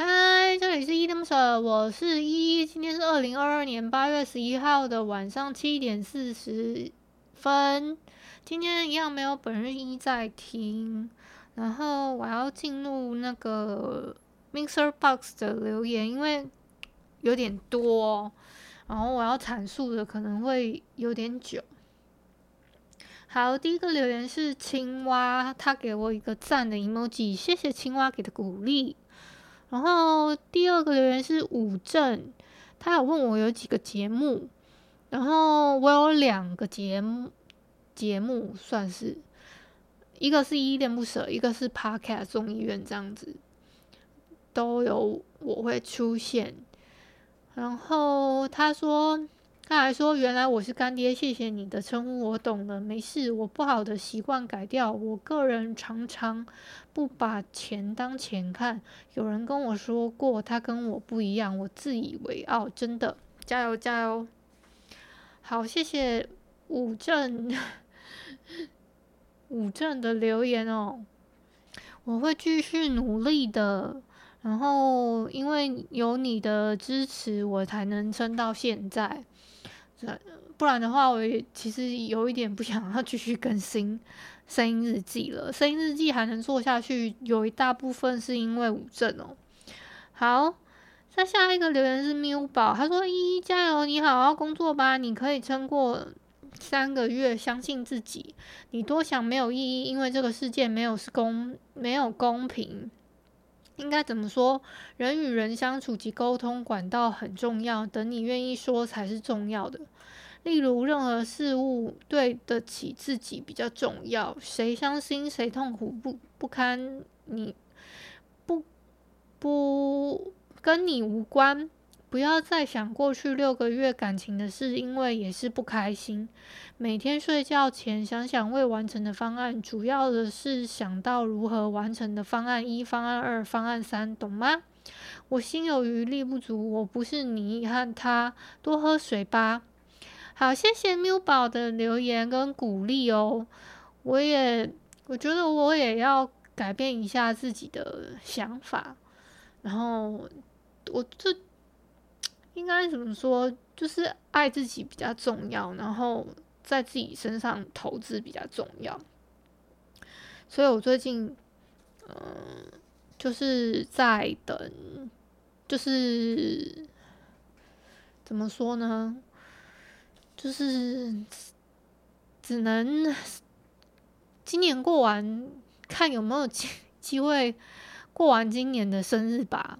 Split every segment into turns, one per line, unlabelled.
嗨，这里是依依恋不舍，我是依依。今天是二零二二年八月十一号的晚上七点四十分。今天一样没有本日一在听，然后我要进入那个 Mixer Box 的留言，因为有点多，然后我要阐述的可能会有点久。好，第一个留言是青蛙，他给我一个赞的 emoji，谢谢青蛙给的鼓励。然后第二个留言是武正，他有问我有几个节目，然后我有两个节目，节目算是一个是依恋不舍，一个是 Podcast 中医院这样子，都有我会出现。然后他说。他还说：“原来我是干爹，谢谢你的称呼，我懂了，没事，我不好的习惯改掉。我个人常常不把钱当钱看，有人跟我说过，他跟我不一样，我自以为傲，真的，加油加油！好，谢谢武正 武正的留言哦，我会继续努力的。然后因为有你的支持，我才能撑到现在。”不然的话，我也其实有一点不想要继续更新声音日记了。声音日记还能做下去，有一大部分是因为武正哦。好，再下一个留言是缪宝，他说：“依依加油，你好好工作吧，你可以撑过三个月，相信自己。你多想没有意义，因为这个世界没有是公，没有公平。应该怎么说？人与人相处及沟通管道很重要，等你愿意说才是重要的。”例如，任何事物对得起自己比较重要。谁伤心，谁痛苦不不堪，你不不跟你无关。不要再想过去六个月感情的事，因为也是不开心。每天睡觉前想想未完成的方案，主要的是想到如何完成的方案一、方案二、方案三，懂吗？我心有余力不足，我不是你和他。多喝水吧。好，谢谢缪宝的留言跟鼓励哦。我也我觉得我也要改变一下自己的想法，然后我这应该怎么说？就是爱自己比较重要，然后在自己身上投资比较重要。所以我最近嗯、就是在等，就是怎么说呢？就是只能今年过完，看有没有机机会过完今年的生日吧，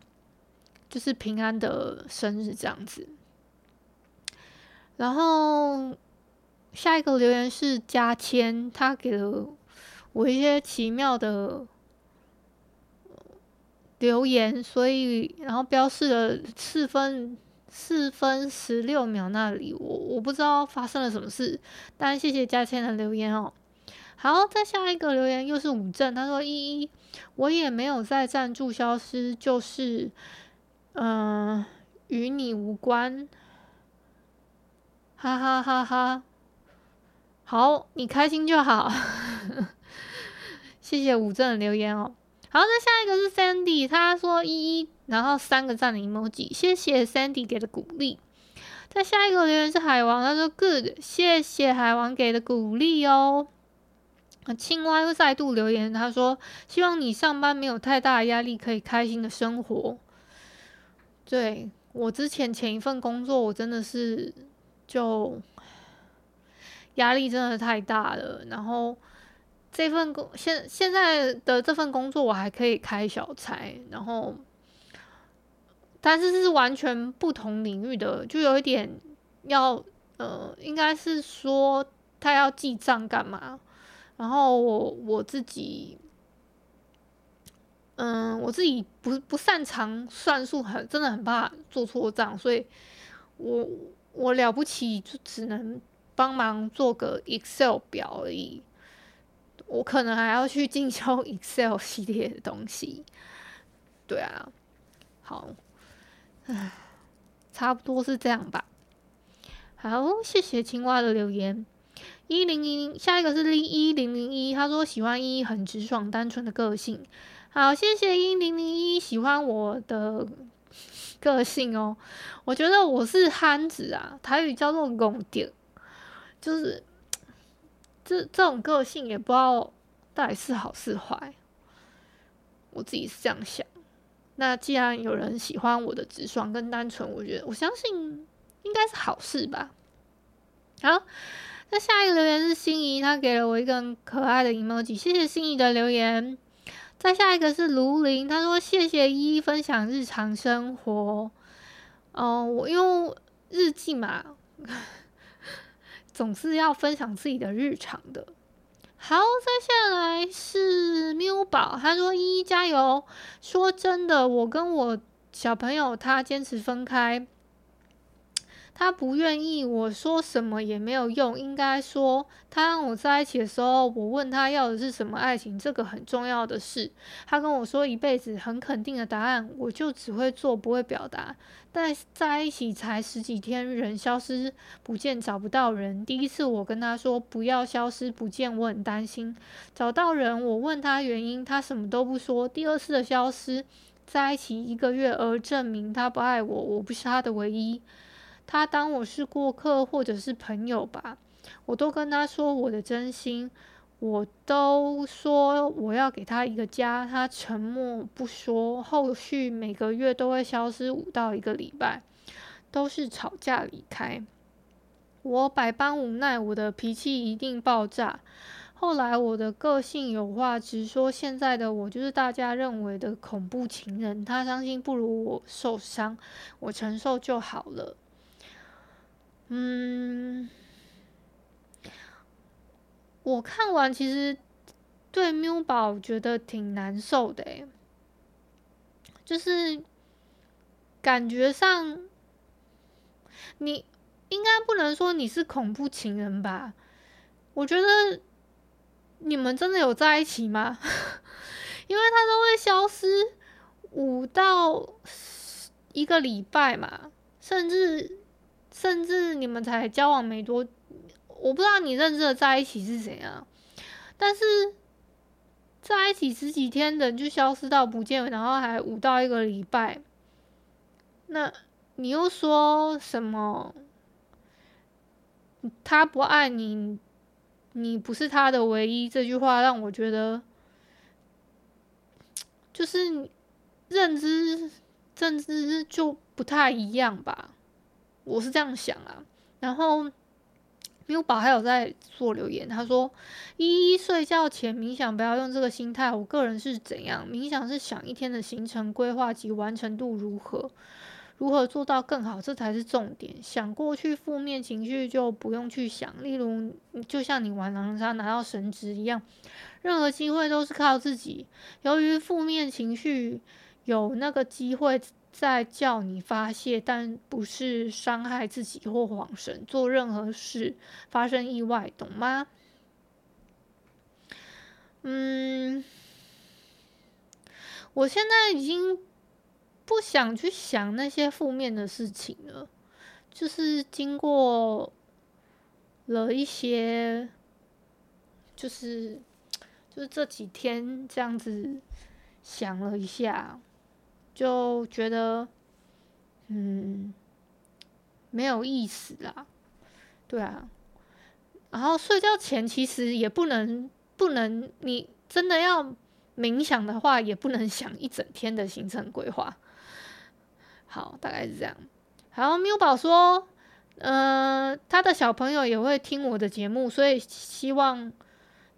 就是平安的生日这样子。然后下一个留言是嘉谦，他给了我一些奇妙的留言，所以然后标示了四分。四分十六秒那里，我我不知道发生了什么事，但谢谢嘉谦的留言哦。好，再下一个留言又是武正，他说：“依依，我也没有在赞助消失，就是，嗯、与你无关，哈哈哈哈。好，你开心就好，谢谢武正的留言哦。好，那下一个是 Sandy，他说一一。”然后三个赞的 emoji，谢谢 Sandy 给的鼓励。再下一个留言是海王，他说 Good，谢谢海王给的鼓励哦。青蛙又再度留言，他说希望你上班没有太大的压力，可以开心的生活。对，我之前前一份工作，我真的是就压力真的太大了。然后这份工现现在的这份工作，我还可以开小差，然后。但是是完全不同领域的，就有一点要呃，应该是说他要记账干嘛？然后我我自己，嗯，我自己不不擅长算数，很真的很怕做错账，所以我我了不起就只能帮忙做个 Excel 表而已。我可能还要去进修 Excel 系列的东西。对啊，好，唉，差不多是这样吧。好，谢谢青蛙的留言。一零零，下一个是零一零零一，他说喜欢依依很直爽、单纯的个性。好，谢谢一零零一喜欢我的个性哦。我觉得我是憨子啊，台语叫做戆点，就是这这种个性也不知道到底是好是坏。我自己是这样想。那既然有人喜欢我的直爽跟单纯，我觉得我相信应该是好事吧。好，那下一个留言是心仪，他给了我一个很可爱的 emoji，谢谢心仪的留言。再下一个是卢林，他说谢谢依依分享日常生活。哦，我因为日记嘛，总是要分享自己的日常的。好，再下来是缪宝，他说：“依依加油！”说真的，我跟我小朋友他坚持分开。他不愿意，我说什么也没有用。应该说，他让我在一起的时候，我问他要的是什么爱情，这个很重要的事。他跟我说一辈子很肯定的答案，我就只会做，不会表达。但在一起才十几天，人消失不见，找不到人。第一次我跟他说不要消失不见，我很担心。找到人，我问他原因，他什么都不说。第二次的消失，在一起一个月，而证明他不爱我，我不是他的唯一。他当我是过客或者是朋友吧，我都跟他说我的真心，我都说我要给他一个家，他沉默不说，后续每个月都会消失五到一个礼拜，都是吵架离开。我百般无奈，我的脾气一定爆炸。后来我的个性有话直说，现在的我就是大家认为的恐怖情人，他伤心不如我受伤，我承受就好了。嗯，我看完其实对缪宝觉得挺难受的，就是感觉上，你应该不能说你是恐怖情人吧？我觉得你们真的有在一起吗？因为他都会消失五到一个礼拜嘛，甚至。甚至你们才交往没多，我不知道你认知的在一起是怎样，但是在一起十几天的就消失到不见，然后还五到一个礼拜，那你又说什么？他不爱你，你不是他的唯一，这句话让我觉得，就是认知认知就不太一样吧。我是这样想啊，然后缪宝还有在做留言，他说：“依依睡觉前冥想，不要用这个心态。我个人是怎样冥想？是想一天的行程规划及完成度如何，如何做到更好，这才是重点。想过去负面情绪就不用去想，例如就像你玩狼人杀拿到神职一样，任何机会都是靠自己。由于负面情绪有那个机会。”在叫你发泄，但不是伤害自己或恍神。做任何事发生意外，懂吗？嗯，我现在已经不想去想那些负面的事情了。就是经过了一些，就是就是这几天这样子想了一下。就觉得，嗯，没有意思啦，对啊。然后睡觉前其实也不能，不能，你真的要冥想的话，也不能想一整天的行程规划。好，大概是这样。然后缪宝说，呃，他的小朋友也会听我的节目，所以希望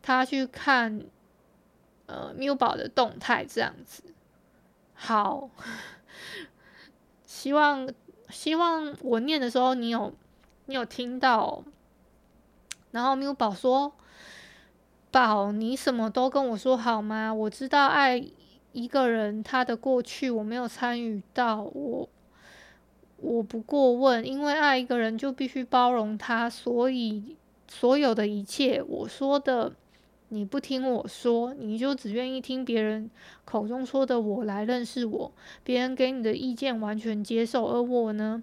他去看，呃，缪宝的动态这样子。好，希望希望我念的时候你有你有听到。然后缪宝说：“宝，你什么都跟我说好吗？我知道爱一个人他的过去我没有参与到，我我不过问，因为爱一个人就必须包容他，所以所有的一切我说的。”你不听我说，你就只愿意听别人口中说的我来认识我，别人给你的意见完全接受，而我呢，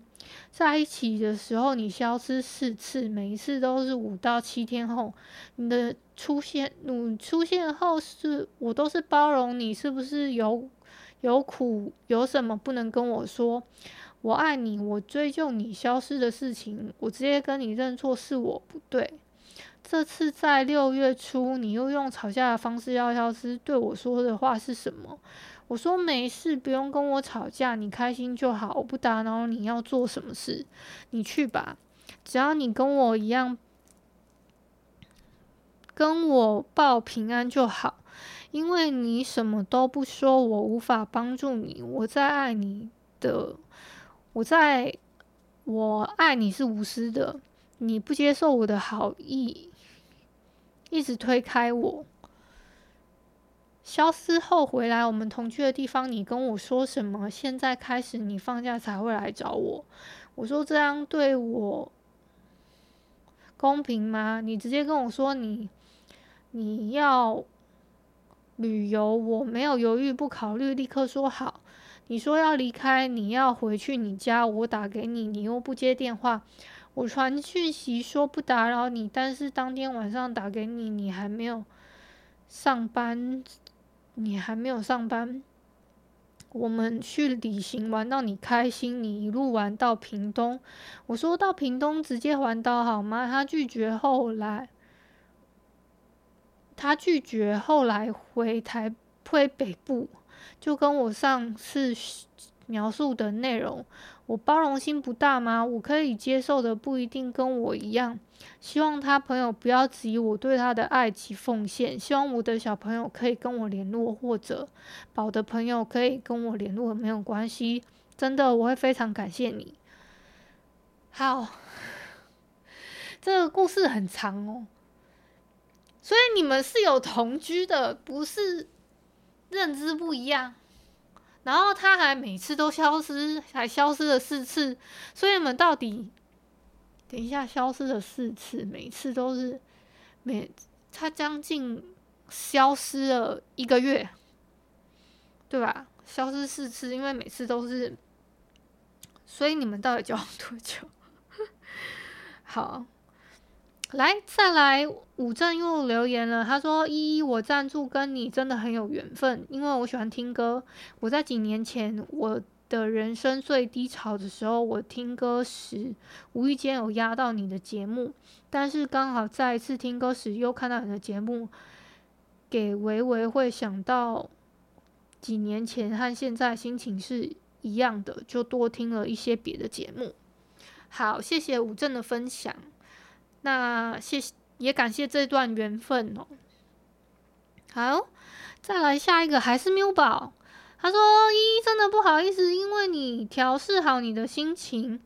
在一起的时候你消失四次，每一次都是五到七天后，你的出现，你出现后是我都是包容你，是不是有有苦有什么不能跟我说？我爱你，我追究你消失的事情，我直接跟你认错是我不对。这次在六月初，你又用吵架的方式要消失，对我说的话是什么？我说没事，不用跟我吵架，你开心就好，我不打扰你要做什么事，你去吧，只要你跟我一样，跟我报平安就好，因为你什么都不说，我无法帮助你。我在爱你的，我在，我爱你是无私的，你不接受我的好意。一直推开我，消失后回来，我们同居的地方，你跟我说什么？现在开始，你放假才会来找我。我说这样对我公平吗？你直接跟我说你你要旅游，我没有犹豫不考虑，立刻说好。你说要离开，你要回去你家，我打给你，你又不接电话。我传讯息说不打扰你，但是当天晚上打给你，你还没有上班，你还没有上班。我们去旅行玩到你开心，你一路玩到屏东。我说到屏东直接环岛好吗？他拒绝，后来他拒绝，后来回台回北部，就跟我上次描述的内容。我包容心不大吗？我可以接受的不一定跟我一样。希望他朋友不要质疑我对他的爱及奉献。希望我的小朋友可以跟我联络，或者宝的朋友可以跟我联络，没有关系。真的，我会非常感谢你。好，这个故事很长哦，所以你们是有同居的，不是认知不一样。然后他还每次都消失，还消失了四次，所以你们到底，等一下消失了四次，每次都是每他将近消失了一个月，对吧？消失四次，因为每次都是，所以你们到底交往多久？好。来，再来，武正又留言了。他说：“依依，我赞助跟你真的很有缘分，因为我喜欢听歌。我在几年前我的人生最低潮的时候，我听歌时无意间有压到你的节目，但是刚好再一次听歌时又看到你的节目，给维维会想到几年前和现在心情是一样的，就多听了一些别的节目。好，谢谢武正的分享。”那谢谢，也感谢这段缘分哦。好，再来下一个，还是缪宝。他说：“依依真的不好意思，因为你调试好你的心情，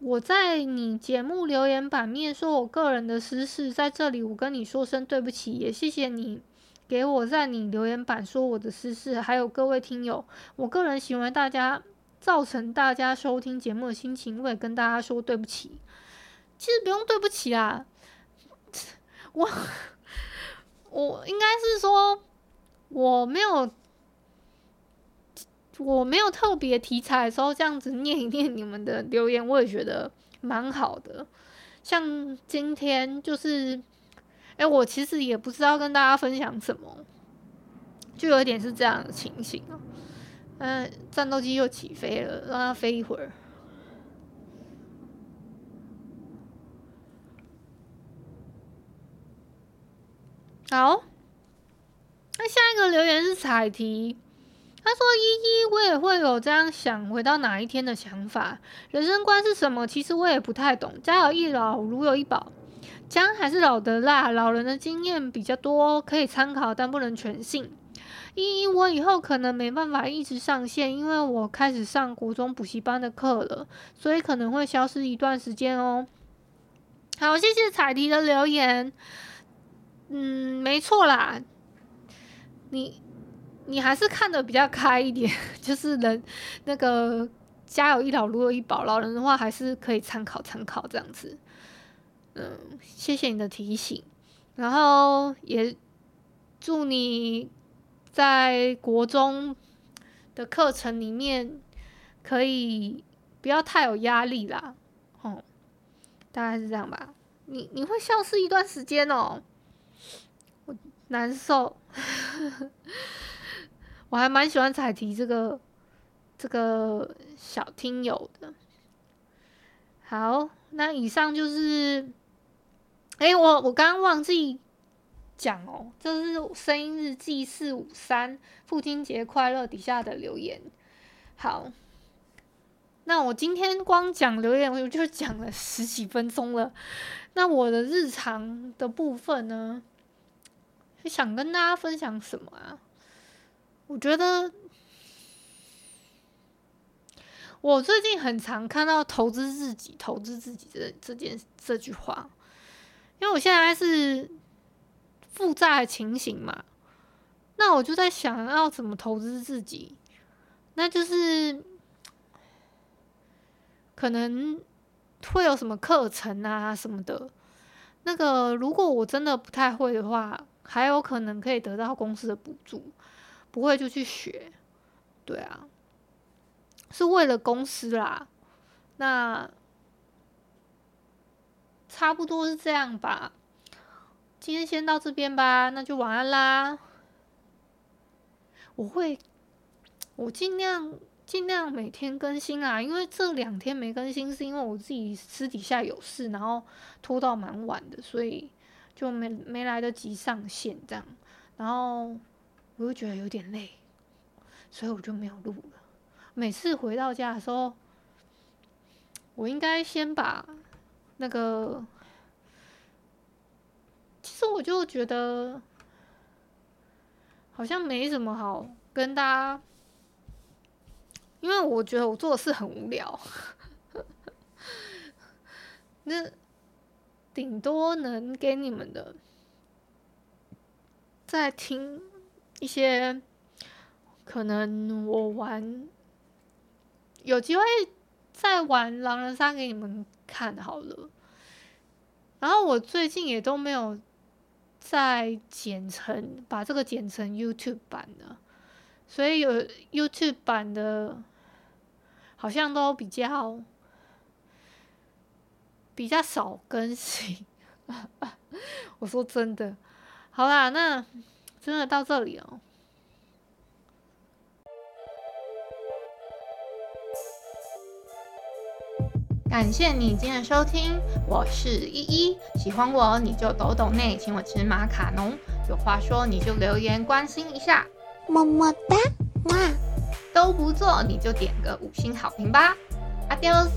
我在你节目留言板面说我个人的私事，在这里我跟你说声对不起，也谢谢你给我在你留言板说我的私事，还有各位听友，我个人行为大家造成大家收听节目的心情，我也跟大家说对不起。”其实不用对不起啦，我 我应该是说我没有我没有特别题材的时候，这样子念一念你们的留言，我也觉得蛮好的。像今天就是，哎，我其实也不知道跟大家分享什么，就有点是这样的情形啊。嗯，战斗机又起飞了，让它飞一会儿。好，那下一个留言是彩提，他说：“依依，我也会有这样想回到哪一天的想法，人生观是什么？其实我也不太懂。家有一老，如有一宝，姜还是老的辣。老人的经验比较多，可以参考，但不能全信。依依，我以后可能没办法一直上线，因为我开始上国中补习班的课了，所以可能会消失一段时间哦。好，谢谢彩提的留言。嗯，没错啦，你你还是看得比较开一点，就是人那个家有一老，如有一宝，老人的话还是可以参考参考这样子。嗯，谢谢你的提醒，然后也祝你在国中的课程里面可以不要太有压力啦。哦，大概是这样吧。你你会消失一段时间哦，难受。我还蛮喜欢彩提这个这个小听友的。好，那以上就是。哎、我我刚刚忘记讲哦，这是声音日记四五三父亲节快乐底下的留言。好，那我今天光讲留言，我就讲了十几分钟了。那我的日常的部分呢，想跟大家分享什么啊？我觉得我最近很常看到“投资自己，投资自己”这这件这句话。因为我现在是负债情形嘛，那我就在想要怎么投资自己，那就是可能会有什么课程啊什么的。那个如果我真的不太会的话，还有可能可以得到公司的补助，不会就去学。对啊，是为了公司啦。那。差不多是这样吧，今天先到这边吧，那就晚安啦。我会，我尽量尽量每天更新啊，因为这两天没更新，是因为我自己私底下有事，然后拖到蛮晚的，所以就没没来得及上线这样。然后我又觉得有点累，所以我就没有录了。每次回到家的时候，我应该先把。那个，其实我就觉得好像没什么好跟大家，因为我觉得我做的事很无聊，那顶多能给你们的，再听一些，可能我玩有机会再玩狼人杀给你们。看好了，然后我最近也都没有再剪成，把这个剪成 YouTube 版的，所以有 YouTube 版的，好像都比较比较少更新。我说真的，好啦，那真的到这里哦。感谢你今天的收听，我是依依。喜欢我你就抖抖内，请我吃马卡龙。有话说你就留言关心一下，么么哒，哇，都不做你就点个五星好评吧，Adios。